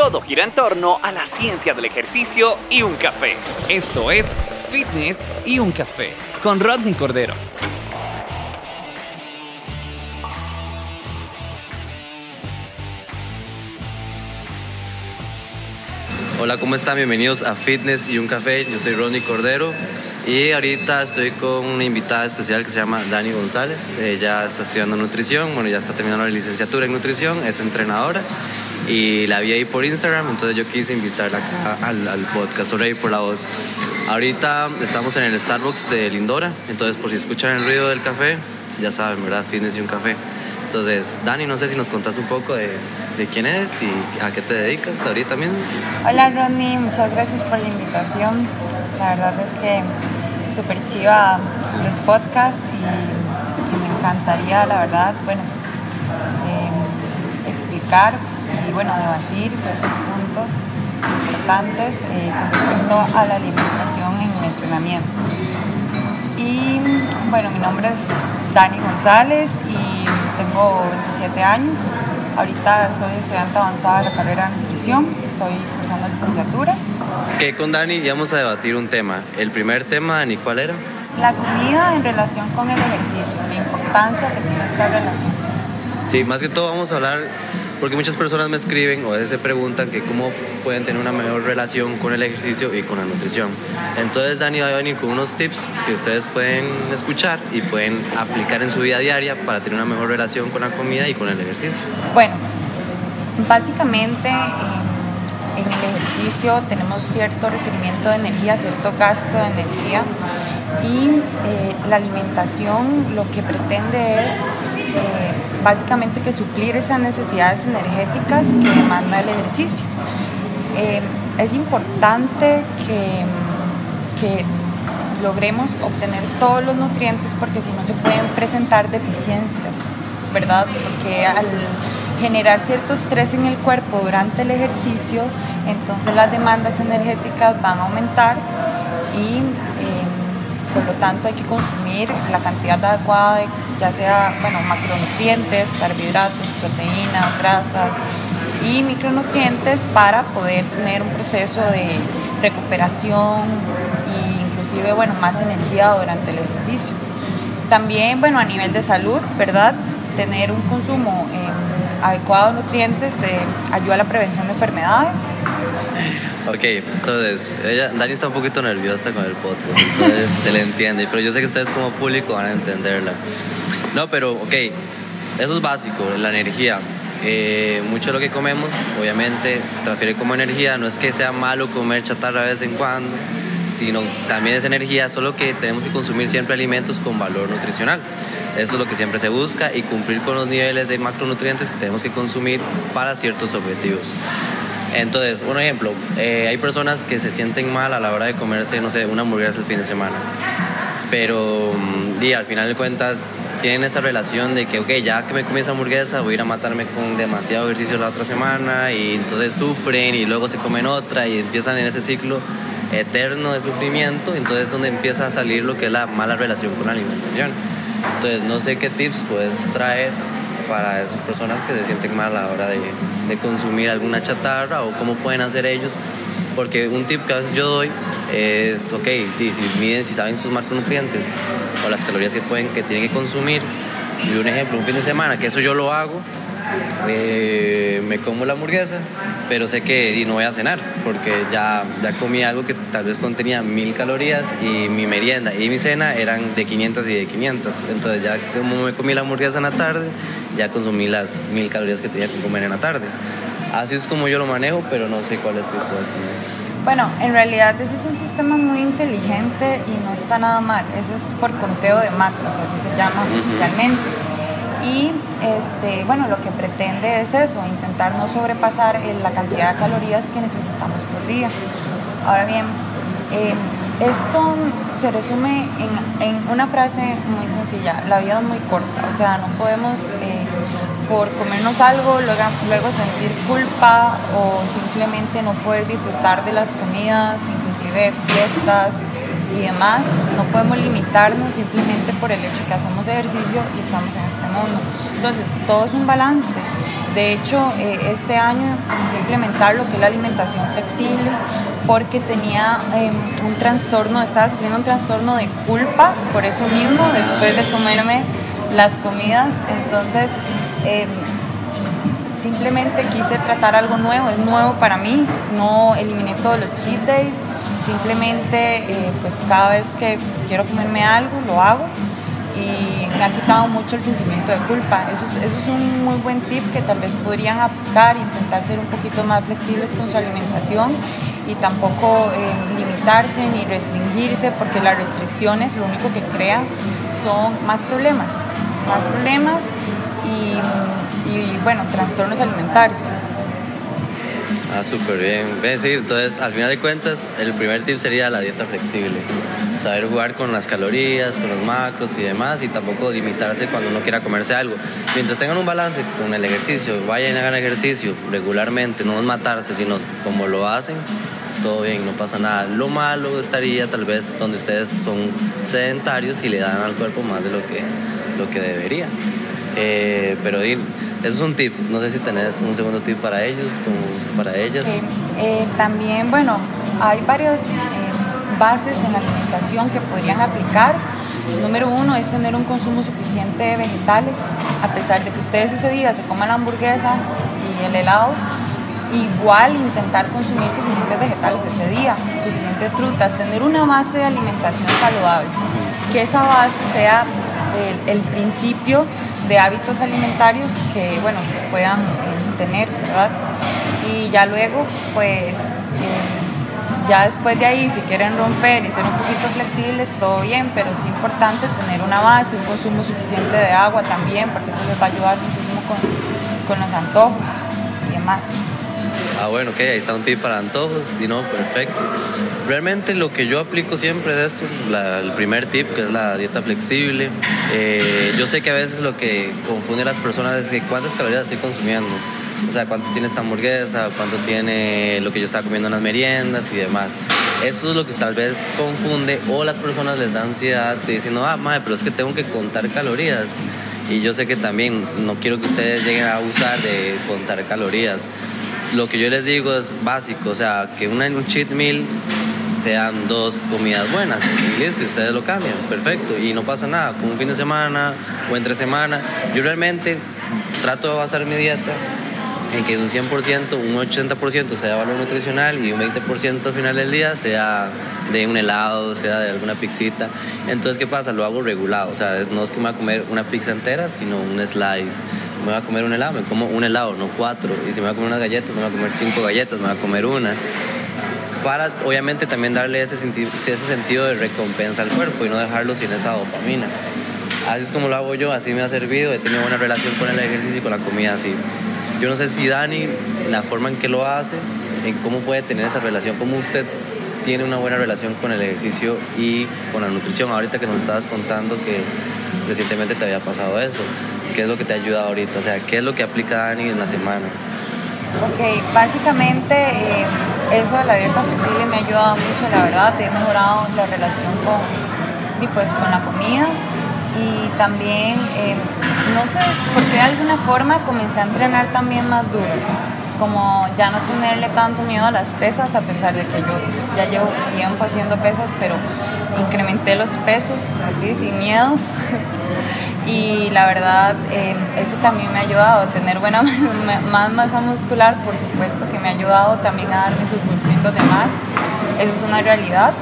Todo gira en torno a la ciencia del ejercicio y un café. Esto es Fitness y un café con Rodney Cordero. Hola, ¿cómo están? Bienvenidos a Fitness y un café. Yo soy Rodney Cordero y ahorita estoy con una invitada especial que se llama Dani González. Ella está estudiando nutrición, bueno, ya está terminando la licenciatura en nutrición, es entrenadora y la vi ahí por Instagram, entonces yo quise invitarla acá al, podcast, sobre ahí por la voz. Ahorita estamos en el Starbucks de Lindora, entonces por si escuchan el ruido del café, ya saben, ¿verdad? Fitness y un café. Entonces, Dani, no sé si nos contás un poco de, quién eres y a qué te dedicas ahorita mismo. Hola Ronnie, muchas gracias por la invitación. La verdad es que súper chiva los podcasts y, y, me encantaría, la verdad, bueno, eh, explicar y bueno, debatir ciertos puntos importantes eh, con respecto a la alimentación en el entrenamiento. Y bueno, mi nombre es Dani González y tengo 27 años. Ahorita soy estudiante avanzada de la carrera de nutrición, estoy cursando licenciatura. Que con Dani vamos a debatir un tema. El primer tema, Dani, ¿cuál era? La comida en relación con el ejercicio, la importancia que tiene esta relación. Sí, más que todo vamos a hablar porque muchas personas me escriben o a veces se preguntan que cómo pueden tener una mejor relación con el ejercicio y con la nutrición. Entonces Dani va a venir con unos tips que ustedes pueden escuchar y pueden aplicar en su vida diaria para tener una mejor relación con la comida y con el ejercicio. Bueno, básicamente en el ejercicio tenemos cierto requerimiento de energía, cierto gasto de energía y eh, la alimentación lo que pretende es eh, básicamente que suplir esas necesidades energéticas que demanda el ejercicio. Eh, es importante que, logremos obtener todos los nutrientes porque si no se pueden presentar deficiencias, ¿verdad? Porque al generar cierto estrés en el cuerpo durante el ejercicio, entonces las demandas energéticas van a aumentar y eh, por lo tanto hay que consumir la cantidad adecuada de ya sea bueno, macronutrientes, carbohidratos, proteínas, grasas y micronutrientes para poder tener un proceso de recuperación e inclusive bueno, más energía durante el ejercicio. También bueno, a nivel de salud, ¿verdad? Tener un consumo eh, adecuado de nutrientes eh, ayuda a la prevención de enfermedades. Ok, entonces, Dani está un poquito nerviosa con el podcast, entonces se le entiende, pero yo sé que ustedes como público van a entenderla. No, pero ok, eso es básico, la energía. Eh, mucho de lo que comemos, obviamente, se transfiere como energía. No es que sea malo comer chatarra de vez en cuando, sino también es energía, solo que tenemos que consumir siempre alimentos con valor nutricional. Eso es lo que siempre se busca y cumplir con los niveles de macronutrientes que tenemos que consumir para ciertos objetivos. Entonces, un ejemplo, eh, hay personas que se sienten mal a la hora de comerse, no sé, una hamburguesa el fin de semana. Pero, y al final de cuentas, tienen esa relación de que, ok, ya que me comí esa hamburguesa, voy a ir a matarme con demasiado ejercicio la otra semana y entonces sufren y luego se comen otra y empiezan en ese ciclo eterno de sufrimiento, entonces es donde empieza a salir lo que es la mala relación con la alimentación. Entonces no sé qué tips puedes traer para esas personas que se sienten mal a la hora de, consumir alguna chatarra o cómo pueden hacer ellos porque un tip que a veces yo doy es, ok, si miden, si saben sus macronutrientes o las calorías que pueden, que tienen que consumir. Y un ejemplo, un fin de semana, que eso yo lo hago, eh, me como la hamburguesa, pero sé que no voy a cenar, porque ya, ya comí algo que tal vez contenía mil calorías y mi merienda y mi cena eran de 500 y de 500. Entonces ya como me comí la hamburguesa en la tarde, ya consumí las mil calorías que tenía que comer en la tarde. Así es como yo lo manejo, pero no sé cuál es tu. Bueno, en realidad ese es un sistema muy inteligente y no está nada mal. Eso es por conteo de macros, así se llama oficialmente. Y este, bueno, lo que pretende es eso, intentar no sobrepasar la cantidad de calorías que necesitamos por día. Ahora bien, eh, esto se resume en, en, una frase muy sencilla, la vida es muy corta, o sea, no podemos eh, por comernos algo luego, luego sentir culpa o simplemente no poder disfrutar de las comidas, inclusive fiestas y demás, no podemos limitarnos simplemente por el hecho que hacemos ejercicio y estamos en este mundo. Entonces, todo es un balance. De hecho, eh, este año empecé a implementar lo que es la alimentación flexible porque tenía em, un trastorno, estaba sufriendo un trastorno de culpa por eso mismo, después de comerme las comidas. Entonces, em, simplemente quise tratar algo nuevo, es nuevo para mí, no eliminé todos los cheat days, simplemente eh, pues cada vez que quiero comerme algo lo hago y me ha quitado mucho el sentimiento de culpa. Eso es, eso es un muy buen tip que tal vez podrían aplicar, intentar ser un poquito más flexibles con su alimentación y tampoco eh, limitarse ni restringirse porque las restricciones lo único que crean son más problemas, más problemas y bueno, trastornos alimentarios. Ah, súper bien. Entonces, al final de cuentas, el primer tip sería la dieta flexible. Saber jugar con las calorías, con los macros y demás, y tampoco limitarse cuando uno quiera comerse algo. Mientras tengan un balance con el ejercicio, vayan a hagan ejercicio regularmente, no matarse, sino como lo hacen, todo bien, no pasa nada. Lo malo estaría tal vez donde ustedes son sedentarios y le dan al cuerpo más de lo que, lo que debería. Eh, pero eso es un tip. No sé si tenés un segundo tip para ellos, o para ellas. Eh, también, bueno, hay varios eh, bases en la alimentación que podrían aplicar. Número uno es tener un consumo suficiente de vegetales, a pesar de que ustedes ese día se coman la hamburguesa y el helado, igual intentar consumir suficientes vegetales ese día, suficientes frutas, tener una base de alimentación saludable, que esa base sea el, el principio de hábitos alimentarios que, bueno, puedan eh, tener, ¿verdad? Y ya luego, pues, eh, ya después de ahí, si quieren romper y ser un poquito flexibles, todo bien, pero es importante tener una base, un consumo suficiente de agua también, porque eso les va a ayudar muchísimo con, con los antojos y demás. Ah, bueno, ok, ahí está un tip para antojos, y no, perfecto. Realmente lo que yo aplico siempre es esto, el primer tip, que es la dieta flexible. Eh, yo sé que a veces lo que confunde a las personas es que cuántas calorías estoy consumiendo. O sea, cuánto tiene esta hamburguesa, cuánto tiene lo que yo estaba comiendo en las meriendas y demás. Eso es lo que tal vez confunde o las personas les da ansiedad diciendo, ah, madre, pero es que tengo que contar calorías. Y yo sé que también no quiero que ustedes lleguen a abusar de contar calorías lo que yo les digo es básico, o sea, que una, un cheat meal sean dos comidas buenas y listo, ustedes lo cambian, perfecto, y no pasa nada, con un fin de semana o entre semana, yo realmente trato de basar mi dieta en que un 100%, un 80% sea valor nutricional y un 20% al final del día sea de un helado, sea de alguna pizzita. Entonces, ¿qué pasa? Lo hago regulado. O sea, no es que me voy a comer una pizza entera, sino un slice. Me voy a comer un helado, me como un helado, no cuatro. Y si me voy a comer unas galletas, me voy a comer cinco galletas, me voy a comer unas. Para, obviamente, también darle ese, ese sentido de recompensa al cuerpo y no dejarlo sin esa dopamina. Así es como lo hago yo, así me ha servido. He tenido buena relación con el ejercicio y con la comida así. Yo no sé si Dani, la forma en que lo hace, en cómo puede tener esa relación, cómo usted tiene una buena relación con el ejercicio y con la nutrición. Ahorita que nos estabas contando que recientemente te había pasado eso, ¿qué es lo que te ha ayudado ahorita? O sea, ¿qué es lo que aplica Dani en la semana? Ok, básicamente eh, eso de la dieta flexible me ha ayudado mucho, la verdad, he mejorado la relación con, pues, con la comida y también, eh, no sé, porque de alguna forma comencé a entrenar también más duro como ya no tenerle tanto miedo a las pesas, a pesar de que yo ya llevo tiempo haciendo pesas, pero incrementé los pesos así, sin miedo. y la verdad, em, eso también me ha ayudado a tener buena más masa muscular, por supuesto que me ha ayudado también a darme sus gustitos de más. Eso es una realidad.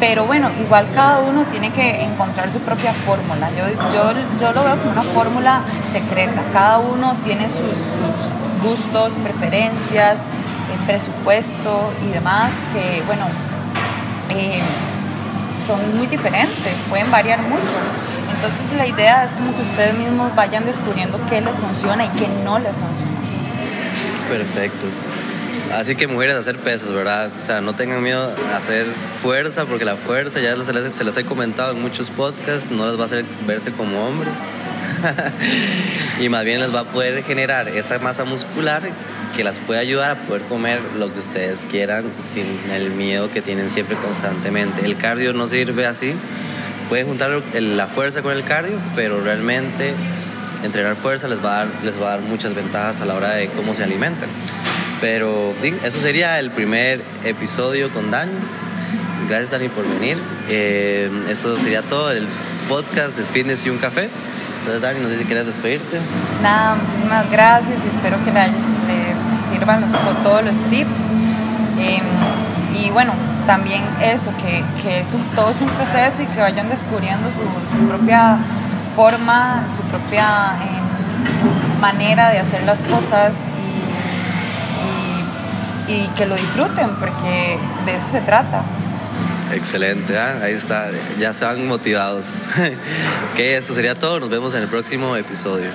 Pero bueno, igual cada uno tiene que encontrar su propia fórmula. Yo, yo, yo lo veo como una fórmula secreta. Cada uno tiene sus, gustos, preferencias, eh, presupuesto y demás, que bueno, eh, son muy diferentes, pueden variar mucho. Entonces la idea es como que ustedes mismos vayan descubriendo qué les funciona y qué no les funciona. Perfecto. Así que mujeres, hacer pesas, ¿verdad? O sea, no tengan miedo a hacer fuerza, porque la fuerza, ya se les he comentado en muchos podcasts, no les va a hacer verse como hombres. y más bien les va a poder generar esa masa muscular que las puede ayudar a poder comer lo que ustedes quieran sin el miedo que tienen siempre constantemente. El cardio no sirve así. Pueden juntar la fuerza con el cardio, pero realmente entrenar fuerza les va a dar, les va a dar muchas ventajas a la hora de cómo se alimentan. Pero eso sería el primer episodio con Dani. Gracias Dani por venir. Eh, eso sería todo el podcast de Fitness y un Café. Entonces Dani, no sé si quieres despedirte. Nada, muchísimas gracias y espero que les, sirvan todos los tips. Em, y bueno, también eso, que, que todo es un proceso y que vayan descubriendo su, su propia forma, su propia em, manera de hacer las cosas y, que lo disfruten, porque de eso se trata. Excelente, ¿ah? ahí está, ya se van motivados. que eso sería todo, nos vemos en el próximo episodio.